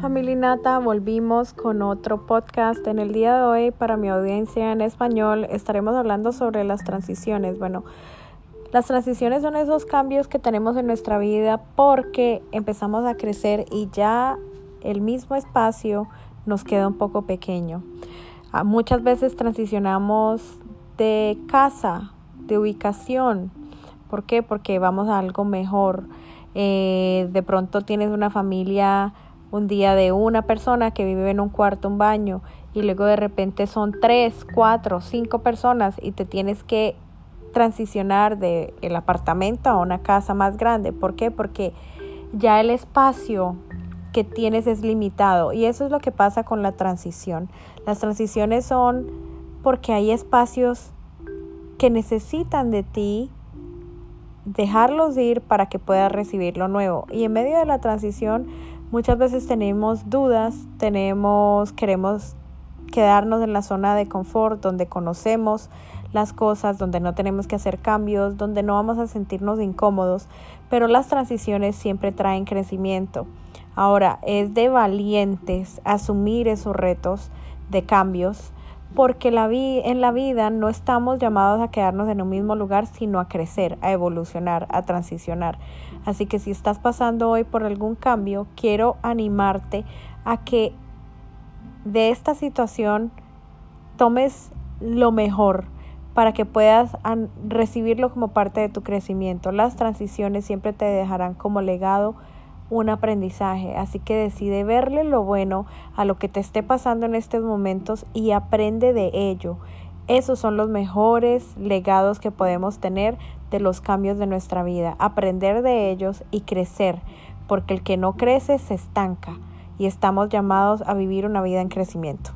Familinata, volvimos con otro podcast. En el día de hoy, para mi audiencia en español, estaremos hablando sobre las transiciones. Bueno, las transiciones son esos cambios que tenemos en nuestra vida porque empezamos a crecer y ya el mismo espacio nos queda un poco pequeño. Ah, muchas veces transicionamos de casa, de ubicación. ¿Por qué? Porque vamos a algo mejor. Eh, de pronto tienes una familia un día de una persona que vive en un cuarto, un baño, y luego de repente son tres, cuatro, cinco personas y te tienes que transicionar de el apartamento a una casa más grande. ¿Por qué? Porque ya el espacio que tienes es limitado y eso es lo que pasa con la transición. Las transiciones son porque hay espacios que necesitan de ti dejarlos ir para que puedas recibir lo nuevo. Y en medio de la transición Muchas veces tenemos dudas, tenemos, queremos quedarnos en la zona de confort donde conocemos las cosas, donde no tenemos que hacer cambios, donde no vamos a sentirnos incómodos, pero las transiciones siempre traen crecimiento. Ahora, es de valientes asumir esos retos de cambios, porque en la vida no estamos llamados a quedarnos en un mismo lugar, sino a crecer, a evolucionar, a transicionar. Así que si estás pasando hoy por algún cambio, quiero animarte a que de esta situación tomes lo mejor para que puedas recibirlo como parte de tu crecimiento. Las transiciones siempre te dejarán como legado un aprendizaje, así que decide verle lo bueno a lo que te esté pasando en estos momentos y aprende de ello. Esos son los mejores legados que podemos tener de los cambios de nuestra vida, aprender de ellos y crecer, porque el que no crece se estanca y estamos llamados a vivir una vida en crecimiento.